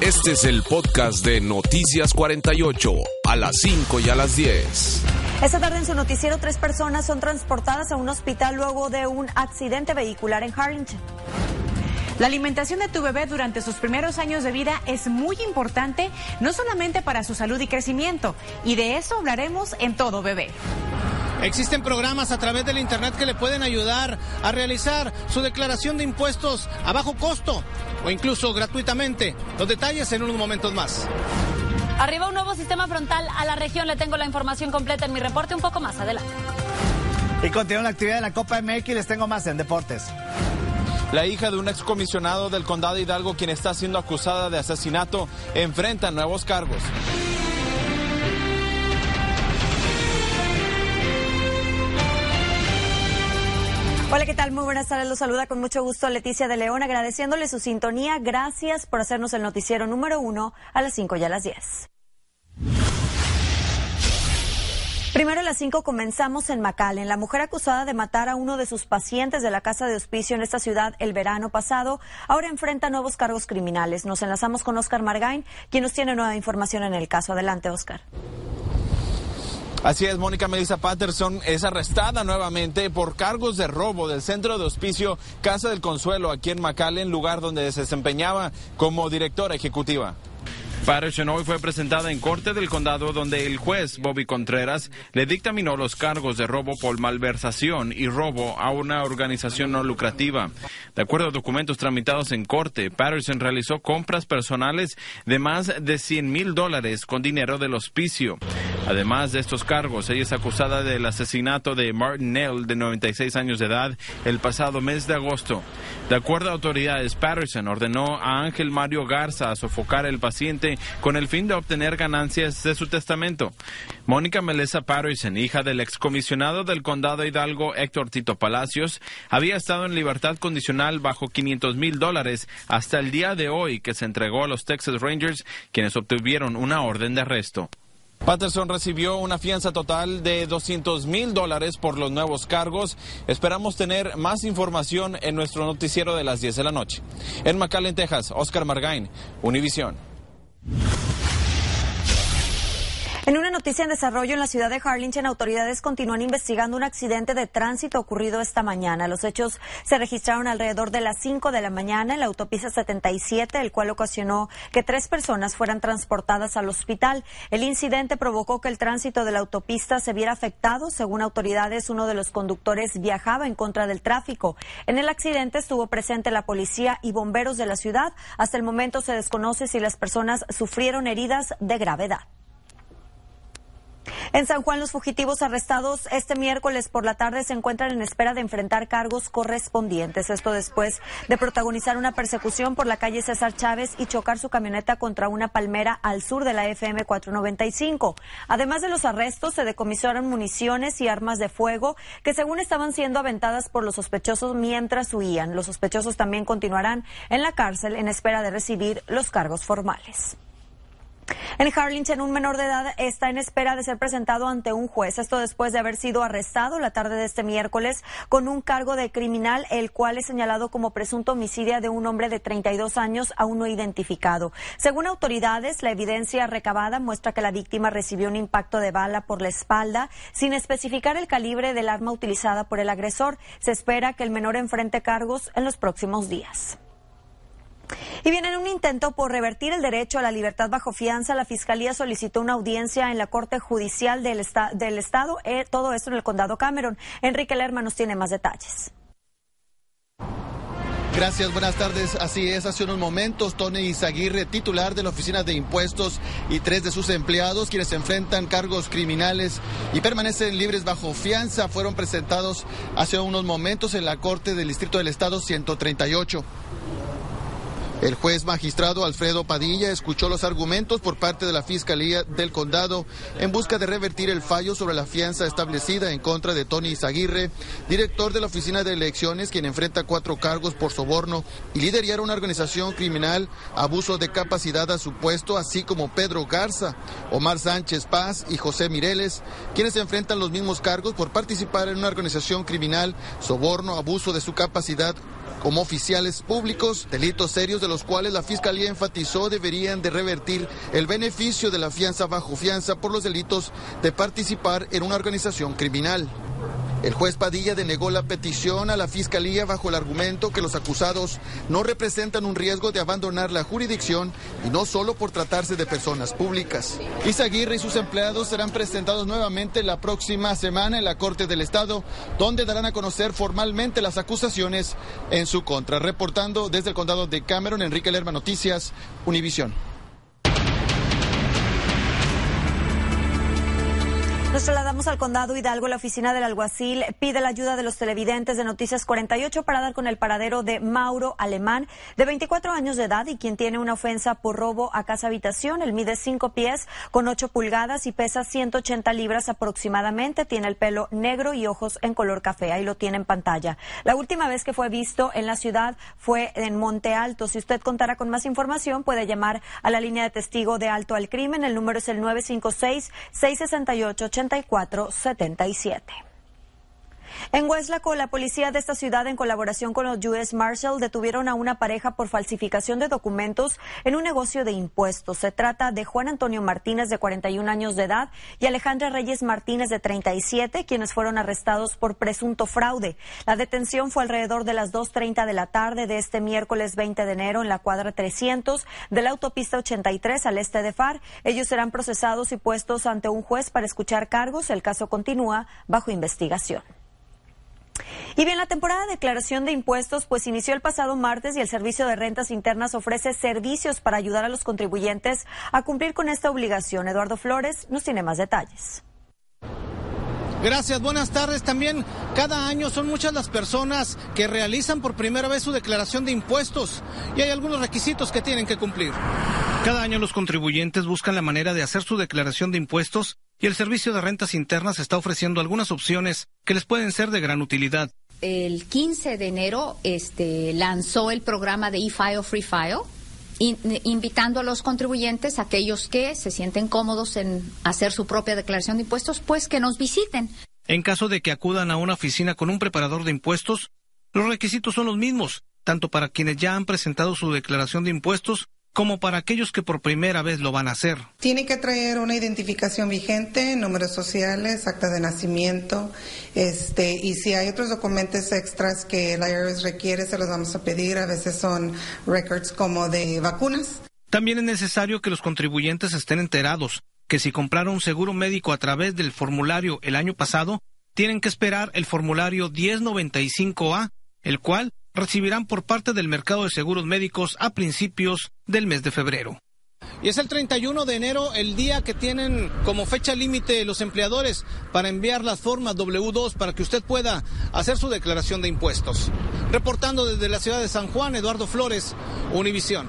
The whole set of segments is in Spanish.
Este es el podcast de Noticias 48, a las 5 y a las 10. Esta tarde en su noticiero, tres personas son transportadas a un hospital luego de un accidente vehicular en Harlingen. La alimentación de tu bebé durante sus primeros años de vida es muy importante, no solamente para su salud y crecimiento, y de eso hablaremos en Todo Bebé. Existen programas a través del Internet que le pueden ayudar a realizar su declaración de impuestos a bajo costo o incluso gratuitamente. Los detalles en unos momentos más. Arriba un nuevo sistema frontal a la región. Le tengo la información completa en mi reporte un poco más adelante. Y continúa la actividad de la Copa MX y les tengo más en deportes. La hija de un excomisionado del condado Hidalgo, quien está siendo acusada de asesinato, enfrenta nuevos cargos. Hola, ¿qué tal? Muy buenas tardes. Los saluda con mucho gusto Leticia de León, agradeciéndole su sintonía. Gracias por hacernos el noticiero número uno a las 5 y a las 10. Primero a las 5 comenzamos en McAllen. La mujer acusada de matar a uno de sus pacientes de la casa de hospicio en esta ciudad el verano pasado ahora enfrenta nuevos cargos criminales. Nos enlazamos con Oscar Margain, quien nos tiene nueva información en el caso. Adelante, Oscar. Así es, Mónica Melissa Patterson es arrestada nuevamente por cargos de robo del centro de hospicio Casa del Consuelo aquí en McAllen, lugar donde se desempeñaba como directora ejecutiva. Patterson hoy fue presentada en corte del condado donde el juez Bobby Contreras le dictaminó los cargos de robo por malversación y robo a una organización no lucrativa. De acuerdo a documentos tramitados en corte, Patterson realizó compras personales de más de 100 mil dólares con dinero del hospicio. Además de estos cargos, ella es acusada del asesinato de Martin Nell, de 96 años de edad, el pasado mes de agosto. De acuerdo a autoridades, Patterson ordenó a Ángel Mario Garza a sofocar al paciente con el fin de obtener ganancias de su testamento. Mónica Melissa Patterson, hija del excomisionado del condado Hidalgo Héctor Tito Palacios, había estado en libertad condicional bajo 500 mil dólares hasta el día de hoy que se entregó a los Texas Rangers, quienes obtuvieron una orden de arresto. Patterson recibió una fianza total de 200 mil dólares por los nuevos cargos. Esperamos tener más información en nuestro noticiero de las 10 de la noche. En McAllen, Texas, Oscar Margain, Univisión. En una noticia en desarrollo en la ciudad de Harlingen, autoridades continúan investigando un accidente de tránsito ocurrido esta mañana. Los hechos se registraron alrededor de las 5 de la mañana en la autopista 77, el cual ocasionó que tres personas fueran transportadas al hospital. El incidente provocó que el tránsito de la autopista se viera afectado. Según autoridades, uno de los conductores viajaba en contra del tráfico. En el accidente estuvo presente la policía y bomberos de la ciudad. Hasta el momento se desconoce si las personas sufrieron heridas de gravedad. En San Juan, los fugitivos arrestados este miércoles por la tarde se encuentran en espera de enfrentar cargos correspondientes. Esto después de protagonizar una persecución por la calle César Chávez y chocar su camioneta contra una palmera al sur de la FM 495. Además de los arrestos, se decomisaron municiones y armas de fuego que según estaban siendo aventadas por los sospechosos mientras huían. Los sospechosos también continuarán en la cárcel en espera de recibir los cargos formales. En Harlingen, un menor de edad está en espera de ser presentado ante un juez. Esto después de haber sido arrestado la tarde de este miércoles con un cargo de criminal, el cual es señalado como presunto homicidio de un hombre de 32 años aún no identificado. Según autoridades, la evidencia recabada muestra que la víctima recibió un impacto de bala por la espalda sin especificar el calibre del arma utilizada por el agresor. Se espera que el menor enfrente cargos en los próximos días. Y bien, en un intento por revertir el derecho a la libertad bajo fianza, la Fiscalía solicitó una audiencia en la Corte Judicial del, Estado, eh, todo esto en el Condado Cameron. Enrique Lerma nos tiene más detalles. Gracias, buenas tardes. Así es, hace unos momentos Tony Izaguirre, titular de la Oficina de Impuestos y tres de sus empleados, quienes enfrentan cargos criminales y permanecen libres bajo fianza, fueron presentados hace unos momentos en la Corte del Distrito del Estado 138. El juez magistrado Alfredo Padilla escuchó los argumentos por parte de la Fiscalía del Condado en busca de revertir el fallo sobre la fianza establecida en contra de Tony Izaguirre, director de la Oficina de Elecciones, quien enfrenta cuatro cargos por soborno y liderar una organización criminal, abuso de capacidad a su puesto, así como Pedro Garza, Omar Sánchez Paz y José Mireles, quienes enfrentan los mismos cargos por participar en una organización criminal, soborno, abuso de su capacidad como oficiales públicos, delitos serios de los cuales la Fiscalía enfatizó deberían de revertir el beneficio de la fianza bajo fianza por los delitos de participar en una organización criminal. El juez Padilla denegó la petición a la Fiscalía bajo el argumento que los acusados no representan un riesgo de abandonar la jurisdicción y no solo por tratarse de personas públicas. Izaguirre y sus empleados serán presentados nuevamente la próxima semana en la Corte del Estado, donde darán a conocer formalmente las acusaciones en su contra. Reportando desde el condado de Cameron, Enrique Lerma Noticias, Univisión. Nos trasladamos al condado Hidalgo. La oficina del alguacil pide la ayuda de los televidentes de Noticias 48 para dar con el paradero de Mauro Alemán, de 24 años de edad y quien tiene una ofensa por robo a casa habitación. Él mide 5 pies con 8 pulgadas y pesa 180 libras aproximadamente. Tiene el pelo negro y ojos en color café. Ahí lo tiene en pantalla. La última vez que fue visto en la ciudad fue en Monte Alto. Si usted contara con más información, puede llamar a la línea de testigo de alto al crimen. El número es el 956 668 8477. En Weslaco, la policía de esta ciudad, en colaboración con los US Marshal, detuvieron a una pareja por falsificación de documentos en un negocio de impuestos. Se trata de Juan Antonio Martínez, de 41 años de edad, y Alejandra Reyes Martínez, de 37, quienes fueron arrestados por presunto fraude. La detención fue alrededor de las 2.30 de la tarde de este miércoles 20 de enero en la cuadra 300 de la autopista 83 al este de FAR. Ellos serán procesados y puestos ante un juez para escuchar cargos. El caso continúa bajo investigación. Y bien, la temporada de declaración de impuestos pues inició el pasado martes y el Servicio de Rentas Internas ofrece servicios para ayudar a los contribuyentes a cumplir con esta obligación. Eduardo Flores nos tiene más detalles. Gracias, buenas tardes. También cada año son muchas las personas que realizan por primera vez su declaración de impuestos y hay algunos requisitos que tienen que cumplir. Cada año los contribuyentes buscan la manera de hacer su declaración de impuestos y el Servicio de Rentas Internas está ofreciendo algunas opciones que les pueden ser de gran utilidad. El 15 de enero este, lanzó el programa de eFile Free File, invitando a los contribuyentes, aquellos que se sienten cómodos en hacer su propia declaración de impuestos, pues que nos visiten. En caso de que acudan a una oficina con un preparador de impuestos, los requisitos son los mismos, tanto para quienes ya han presentado su declaración de impuestos como para aquellos que por primera vez lo van a hacer. Tiene que traer una identificación vigente, números sociales, acta de nacimiento, este, y si hay otros documentos extras que el IRS requiere, se los vamos a pedir. A veces son records como de vacunas. También es necesario que los contribuyentes estén enterados que si compraron un seguro médico a través del formulario el año pasado, tienen que esperar el formulario 1095A, el cual recibirán por parte del mercado de seguros médicos a principios del mes de febrero. Y es el 31 de enero el día que tienen como fecha límite los empleadores para enviar las formas W2 para que usted pueda hacer su declaración de impuestos. Reportando desde la ciudad de San Juan, Eduardo Flores, Univisión.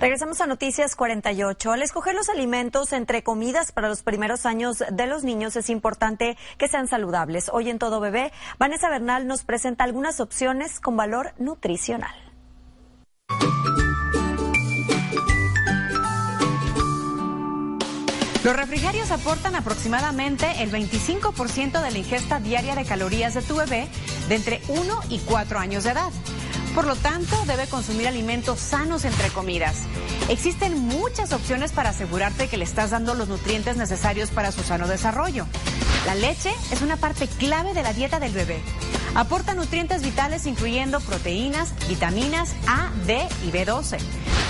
Regresamos a Noticias 48. Al escoger los alimentos entre comidas para los primeros años de los niños es importante que sean saludables. Hoy en Todo Bebé, Vanessa Bernal nos presenta algunas opciones con valor nutricional. Los refrigerios aportan aproximadamente el 25% de la ingesta diaria de calorías de tu bebé de entre 1 y 4 años de edad. Por lo tanto, debe consumir alimentos sanos entre comidas. Existen muchas opciones para asegurarte que le estás dando los nutrientes necesarios para su sano desarrollo. La leche es una parte clave de la dieta del bebé. Aporta nutrientes vitales incluyendo proteínas, vitaminas A, D y B12.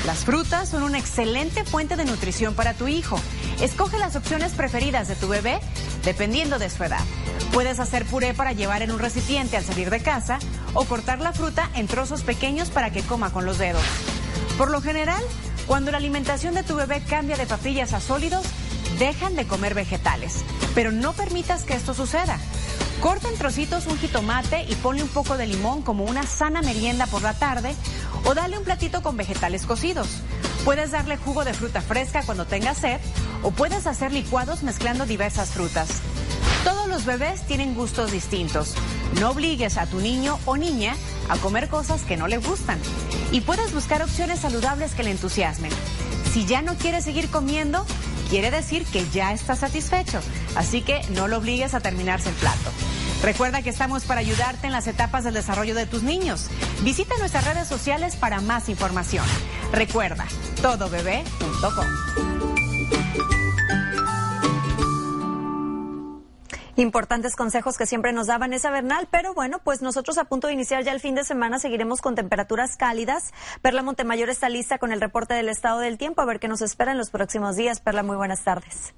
Las frutas son una excelente fuente de nutrición para tu hijo. Escoge las opciones preferidas de tu bebé dependiendo de su edad. Puedes hacer puré para llevar en un recipiente al salir de casa o cortar la fruta en trozos pequeños para que coma con los dedos. Por lo general, cuando la alimentación de tu bebé cambia de papillas a sólidos, dejan de comer vegetales. Pero no permitas que esto suceda. Corta en trocitos un jitomate y ponle un poco de limón como una sana merienda por la tarde o dale un platito con vegetales cocidos. Puedes darle jugo de fruta fresca cuando tengas sed o puedes hacer licuados mezclando diversas frutas. Todos los bebés tienen gustos distintos. No obligues a tu niño o niña a comer cosas que no le gustan y puedes buscar opciones saludables que le entusiasmen. Si ya no quiere seguir comiendo, quiere decir que ya está satisfecho, así que no lo obligues a terminarse el plato. Recuerda que estamos para ayudarte en las etapas del desarrollo de tus niños. Visita nuestras redes sociales para más información. Recuerda, todobebé.com. Importantes consejos que siempre nos da Vanessa Bernal, pero bueno, pues nosotros a punto de iniciar ya el fin de semana seguiremos con temperaturas cálidas. Perla Montemayor está lista con el reporte del estado del tiempo, a ver qué nos espera en los próximos días. Perla, muy buenas tardes.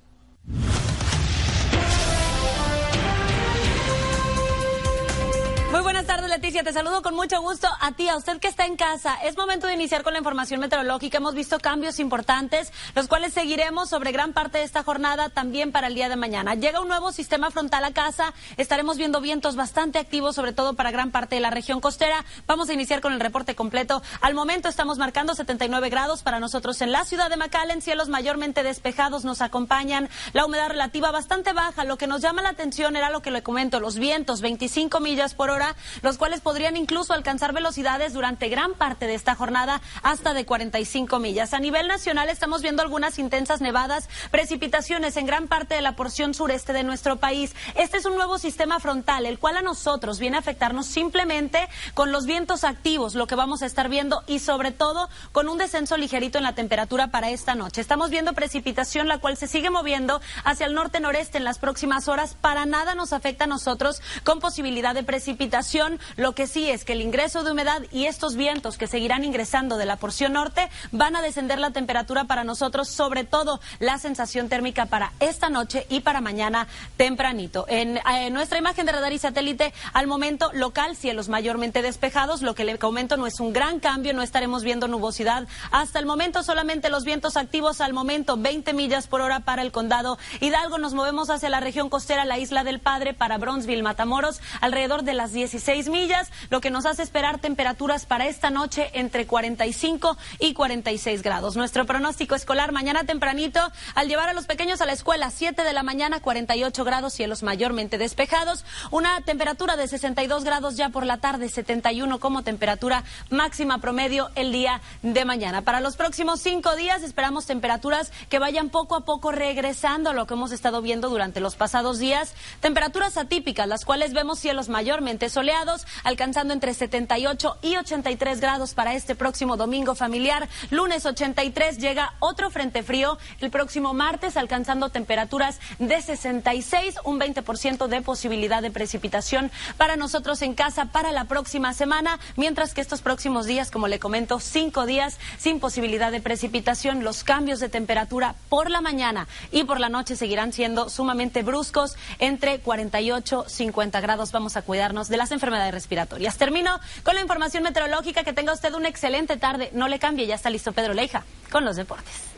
Tardes, Leticia. Te saludo con mucho gusto a ti, a usted que está en casa. Es momento de iniciar con la información meteorológica. Hemos visto cambios importantes, los cuales seguiremos sobre gran parte de esta jornada también para el día de mañana. Llega un nuevo sistema frontal a casa. Estaremos viendo vientos bastante activos, sobre todo para gran parte de la región costera. Vamos a iniciar con el reporte completo. Al momento estamos marcando 79 grados para nosotros en la ciudad de McAllen. Cielos mayormente despejados nos acompañan. La humedad relativa bastante baja. Lo que nos llama la atención era lo que le comento, los vientos, 25 millas por hora los cuales podrían incluso alcanzar velocidades durante gran parte de esta jornada hasta de 45 millas. A nivel nacional estamos viendo algunas intensas nevadas, precipitaciones en gran parte de la porción sureste de nuestro país. Este es un nuevo sistema frontal, el cual a nosotros viene a afectarnos simplemente con los vientos activos, lo que vamos a estar viendo y sobre todo con un descenso ligerito en la temperatura para esta noche. Estamos viendo precipitación, la cual se sigue moviendo hacia el norte-noreste en las próximas horas. Para nada nos afecta a nosotros con posibilidad de precipitación lo que sí es que el ingreso de humedad y estos vientos que seguirán ingresando de la porción norte van a descender la temperatura para nosotros, sobre todo la sensación térmica para esta noche y para mañana tempranito. En, eh, nuestra imagen de radar y satélite, al momento local, cielos mayormente despejados. Lo que le comento no es un gran cambio, no estaremos viendo nubosidad. Hasta el momento solamente los vientos activos al momento 20 millas por hora para el condado Hidalgo. Nos movemos hacia la región costera, la isla del Padre, para Bronzeville, Matamoros, alrededor de las 16 millas, lo que nos hace esperar temperaturas para esta noche entre 45 y 46 grados. Nuestro pronóstico escolar mañana tempranito, al llevar a los pequeños a la escuela, 7 de la mañana, 48 grados, cielos mayormente despejados, una temperatura de 62 grados ya por la tarde, 71 como temperatura máxima promedio el día de mañana. Para los próximos cinco días esperamos temperaturas que vayan poco a poco regresando a lo que hemos estado viendo durante los pasados días, temperaturas atípicas, las cuales vemos cielos mayormente soleados, alcanzando entre 78 y 83 grados para este próximo domingo familiar. Lunes 83 llega otro frente frío el próximo martes, alcanzando temperaturas de 66, un 20% de posibilidad de precipitación para nosotros en casa para la próxima semana, mientras que estos próximos días, como le comento, cinco días sin posibilidad de precipitación. Los cambios de temperatura por la mañana y por la noche seguirán siendo sumamente bruscos, entre 48 y 50 grados. Vamos a cuidarnos de las enfermedades respiratorias. Termino con la información meteorológica. Que tenga usted una excelente tarde. No le cambie, ya está listo Pedro Leija con los deportes.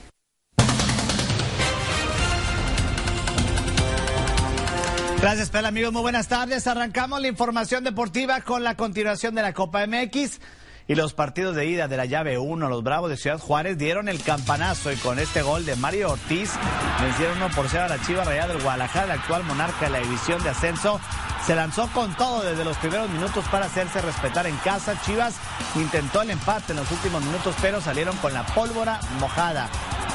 Gracias, Pela, amigos. Muy buenas tardes. Arrancamos la información deportiva con la continuación de la Copa MX. Y los partidos de ida de la llave 1, los Bravos de Ciudad Juárez dieron el campanazo y con este gol de Mario Ortiz vencieron 1 por 0 a la Chiva Rayada del Guadalajara, el actual monarca de la división de ascenso. Se lanzó con todo desde los primeros minutos para hacerse respetar en casa. Chivas intentó el empate en los últimos minutos, pero salieron con la pólvora mojada.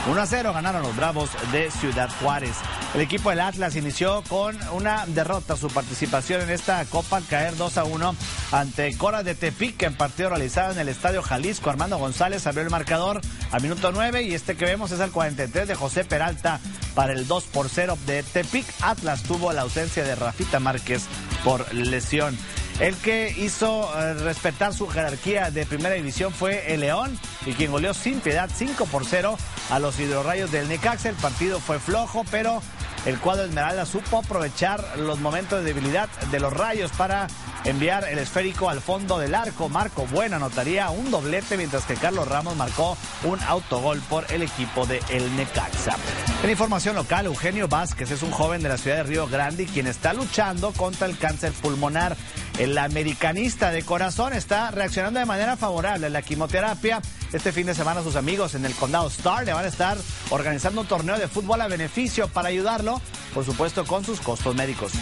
1 a 0 ganaron los Bravos de Ciudad Juárez. El equipo del Atlas inició con una derrota su participación en esta Copa al caer 2 a 1 ante Cora de Tepic en partido realizado en el Estadio Jalisco. Armando González abrió el marcador al minuto 9 y este que vemos es el 43 de José Peralta para el 2 por 0 de Tepic. Atlas tuvo la ausencia de Rafita Márquez por lesión. El que hizo eh, respetar su jerarquía de primera división fue el León y quien goleó sin piedad 5 por 0 a los hidrorrayos del Necaxa. El partido fue flojo, pero el cuadro Esmeralda supo aprovechar los momentos de debilidad de los rayos para enviar el esférico al fondo del arco. Marco Bueno anotaría un doblete, mientras que Carlos Ramos marcó un autogol por el equipo de El Necaxa. En información local, Eugenio Vázquez es un joven de la ciudad de Río Grande quien está luchando contra el cáncer pulmonar. El americanista de corazón está reaccionando de manera favorable a la quimioterapia. Este fin de semana sus amigos en el condado Star le van a estar organizando un torneo de fútbol a beneficio para ayudarlo, por supuesto, con sus costos médicos.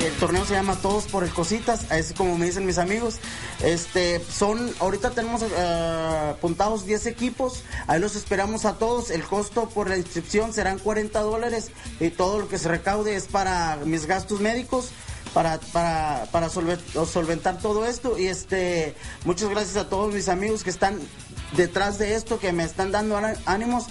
El torneo se llama Todos por el Cositas, es como me dicen mis amigos. Este, son, ahorita tenemos eh, apuntados 10 equipos, ahí los esperamos a todos. El costo por la inscripción serán 40 dólares y todo lo que se recaude es para mis gastos médicos. Para, para, para solventar todo esto y este muchas gracias a todos mis amigos que están detrás de esto que me están dando ánimos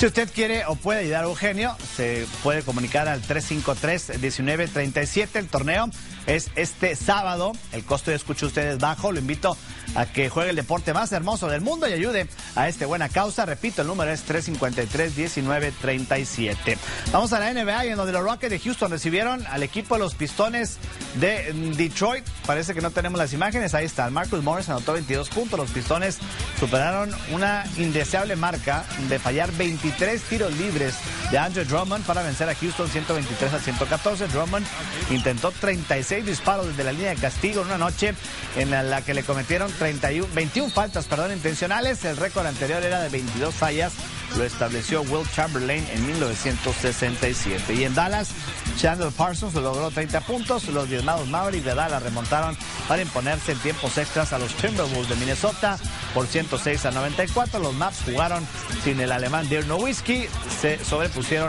si usted quiere o puede ayudar a Eugenio, se puede comunicar al 353-1937. El torneo es este sábado. El costo de escucha usted es bajo. Lo invito a que juegue el deporte más hermoso del mundo y ayude a esta buena causa. Repito, el número es 353-1937. Vamos a la NBA y en donde los Rockets de Houston recibieron al equipo de los Pistones de Detroit. Parece que no tenemos las imágenes. Ahí está. Marcus Morris anotó 22 puntos. Los Pistones superaron una indeseable marca de fallar 23 tiros libres de Andrew Drummond para vencer a Houston 123 a 114. Drummond intentó 36 disparos desde la línea de castigo en una noche en la que le cometieron 31, 21 faltas perdón, intencionales. El récord anterior era de 22 fallas. Lo estableció Will Chamberlain en 1967. Y en Dallas, Chandler Parsons logró 30 puntos. Los diezmados Mavericks de Dallas remontaron para imponerse en tiempos extras a los Timberwolves de Minnesota por 106 a 94. Los Maps jugaron sin el alemán Dirk Nowitzki. Se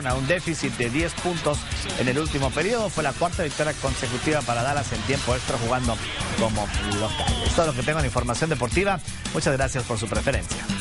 a un déficit de 10 puntos en el último periodo. Fue la cuarta victoria consecutiva para Dallas en tiempo extra jugando como local. Esto es lo que tengo en información deportiva. Muchas gracias por su preferencia.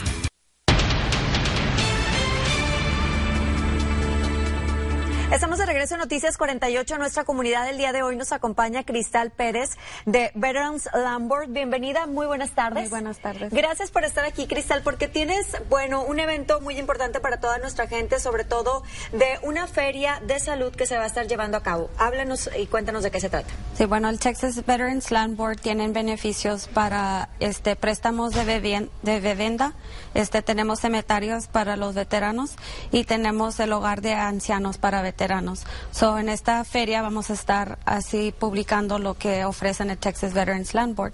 Estamos de regreso en Noticias 48. Nuestra comunidad del día de hoy nos acompaña Cristal Pérez de Veterans Lambert. Bienvenida, muy buenas tardes. Muy buenas tardes. Gracias por estar aquí, Cristal, porque tienes, bueno, un evento muy importante para toda nuestra gente, sobre todo de una feria de salud que se va a estar llevando a cabo. Háblanos y cuéntanos de qué se trata. Sí, bueno, el Texas Veterans Land Board tienen beneficios para este préstamos de, de vivienda, este tenemos cementerios para los veteranos y tenemos el hogar de ancianos para veteranos veteranos. So, en esta feria vamos a estar así publicando lo que ofrecen el Texas Veterans Land Board.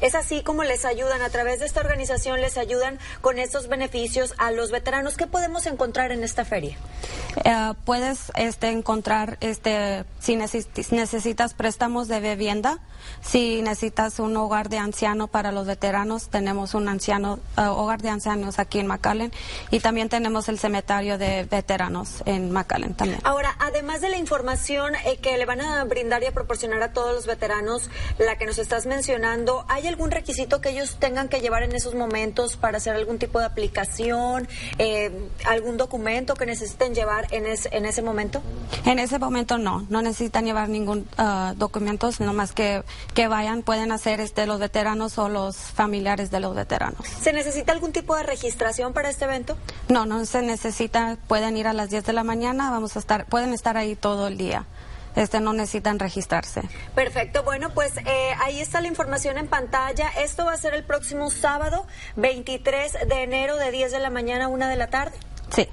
Es así como les ayudan, a través de esta organización les ayudan con estos beneficios a los veteranos. ¿Qué podemos encontrar en esta feria? Eh, puedes este, encontrar, este, si necesitas préstamos de vivienda, si necesitas un hogar de anciano para los veteranos, tenemos un anciano, eh, hogar de ancianos aquí en McAllen y también tenemos el cementerio de veteranos en McAllen también. Ahora, además de la información eh, que le van a brindar y a proporcionar a todos los veteranos, la que nos estás mencionando, ¿hay algún requisito que ellos tengan que llevar en esos momentos para hacer algún tipo de aplicación, eh, algún documento que necesiten llevar en, en ese momento? En ese momento no, no necesitan llevar ningún uh, documento, sino más que que vayan pueden hacer este los veteranos o los familiares de los veteranos. ¿Se necesita algún tipo de registración para este evento? No, no se necesita, pueden ir a las 10 de la mañana, vamos a estar, pueden estar ahí todo el día este no necesitan registrarse. Perfecto, bueno, pues eh, ahí está la información en pantalla. Esto va a ser el próximo sábado, 23 de enero, de 10 de la mañana a 1 de la tarde. Sí.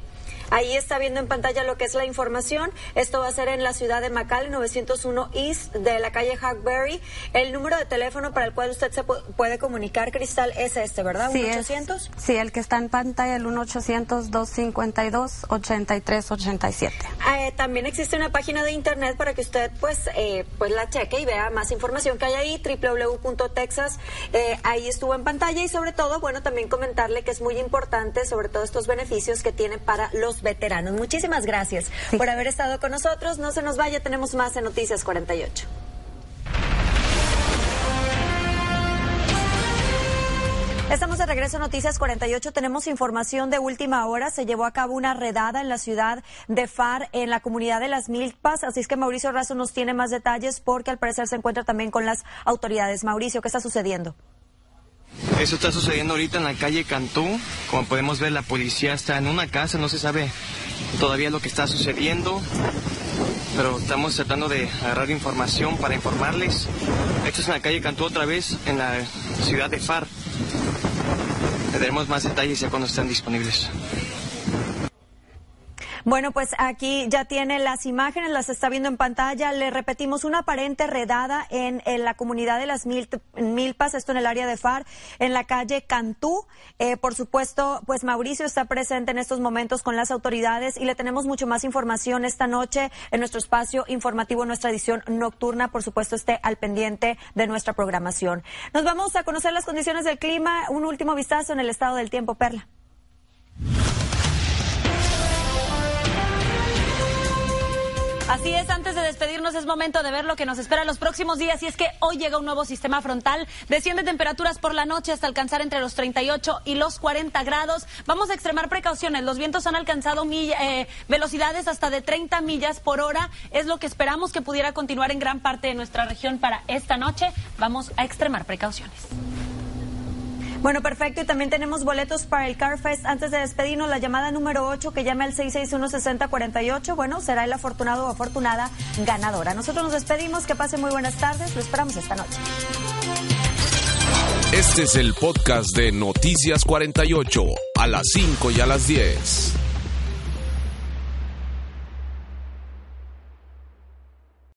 Ahí está viendo en pantalla lo que es la información. Esto va a ser en la ciudad de McAllen, 901 East de la calle Hackberry. El número de teléfono para el cual usted se puede comunicar, Cristal, es este, ¿verdad? Sí, 800 Sí, el que está en pantalla, el 1-800-252-8387. Eh, también existe una página de internet para que usted pues, eh, pues la cheque y vea más información que hay ahí, www.texas. Eh, ahí estuvo en pantalla y sobre todo, bueno, también comentarle que es muy importante sobre todo estos beneficios que tiene para los veteranos. Muchísimas gracias por haber estado con nosotros. No se nos vaya, tenemos más en Noticias 48. Estamos de regreso a Noticias 48. Tenemos información de última hora. Se llevó a cabo una redada en la ciudad de Far, en la comunidad de Las Milpas. Así es que Mauricio Razo nos tiene más detalles porque al parecer se encuentra también con las autoridades. Mauricio, ¿qué está sucediendo? Eso está sucediendo ahorita en la calle Cantú. Como podemos ver, la policía está en una casa, no se sabe todavía lo que está sucediendo. pero estamos tratando de agarrar información para informarles. Esto es en la calle Cantú otra vez, en la ciudad de FAR. Tendremos más detalles ya cuando estén disponibles. Bueno, pues aquí ya tiene las imágenes, las está viendo en pantalla. Le repetimos, una aparente redada en, la comunidad de las Milpas, esto en el área de FAR, en la calle Cantú. Eh, por supuesto, pues Mauricio está presente en estos momentos con las autoridades y le tenemos mucho más información esta noche en nuestro espacio informativo, en nuestra edición nocturna. Por supuesto, esté al pendiente de nuestra programación. Nos vamos a conocer las condiciones del clima. Un último vistazo en el estado del tiempo, Perla. Así es, antes de despedirnos es momento de ver lo que nos espera los próximos días y es que hoy llega un nuevo sistema frontal, desciende temperaturas por la noche hasta alcanzar entre los 38 y los 40 grados. Vamos a extremar precauciones, los vientos han alcanzado eh, velocidades hasta de 30 millas por hora, es lo que esperamos que pudiera continuar en gran parte de nuestra región para esta noche. Vamos a extremar precauciones. Bueno, perfecto. Y también tenemos boletos para el CarFest. Antes de despedirnos, la llamada número 8 que llame al 661-6048. Bueno, será el afortunado o afortunada ganadora. Nosotros nos despedimos. Que pase muy buenas tardes. Lo esperamos esta noche. Este es el podcast de Noticias 48. A las 5 y a las 10.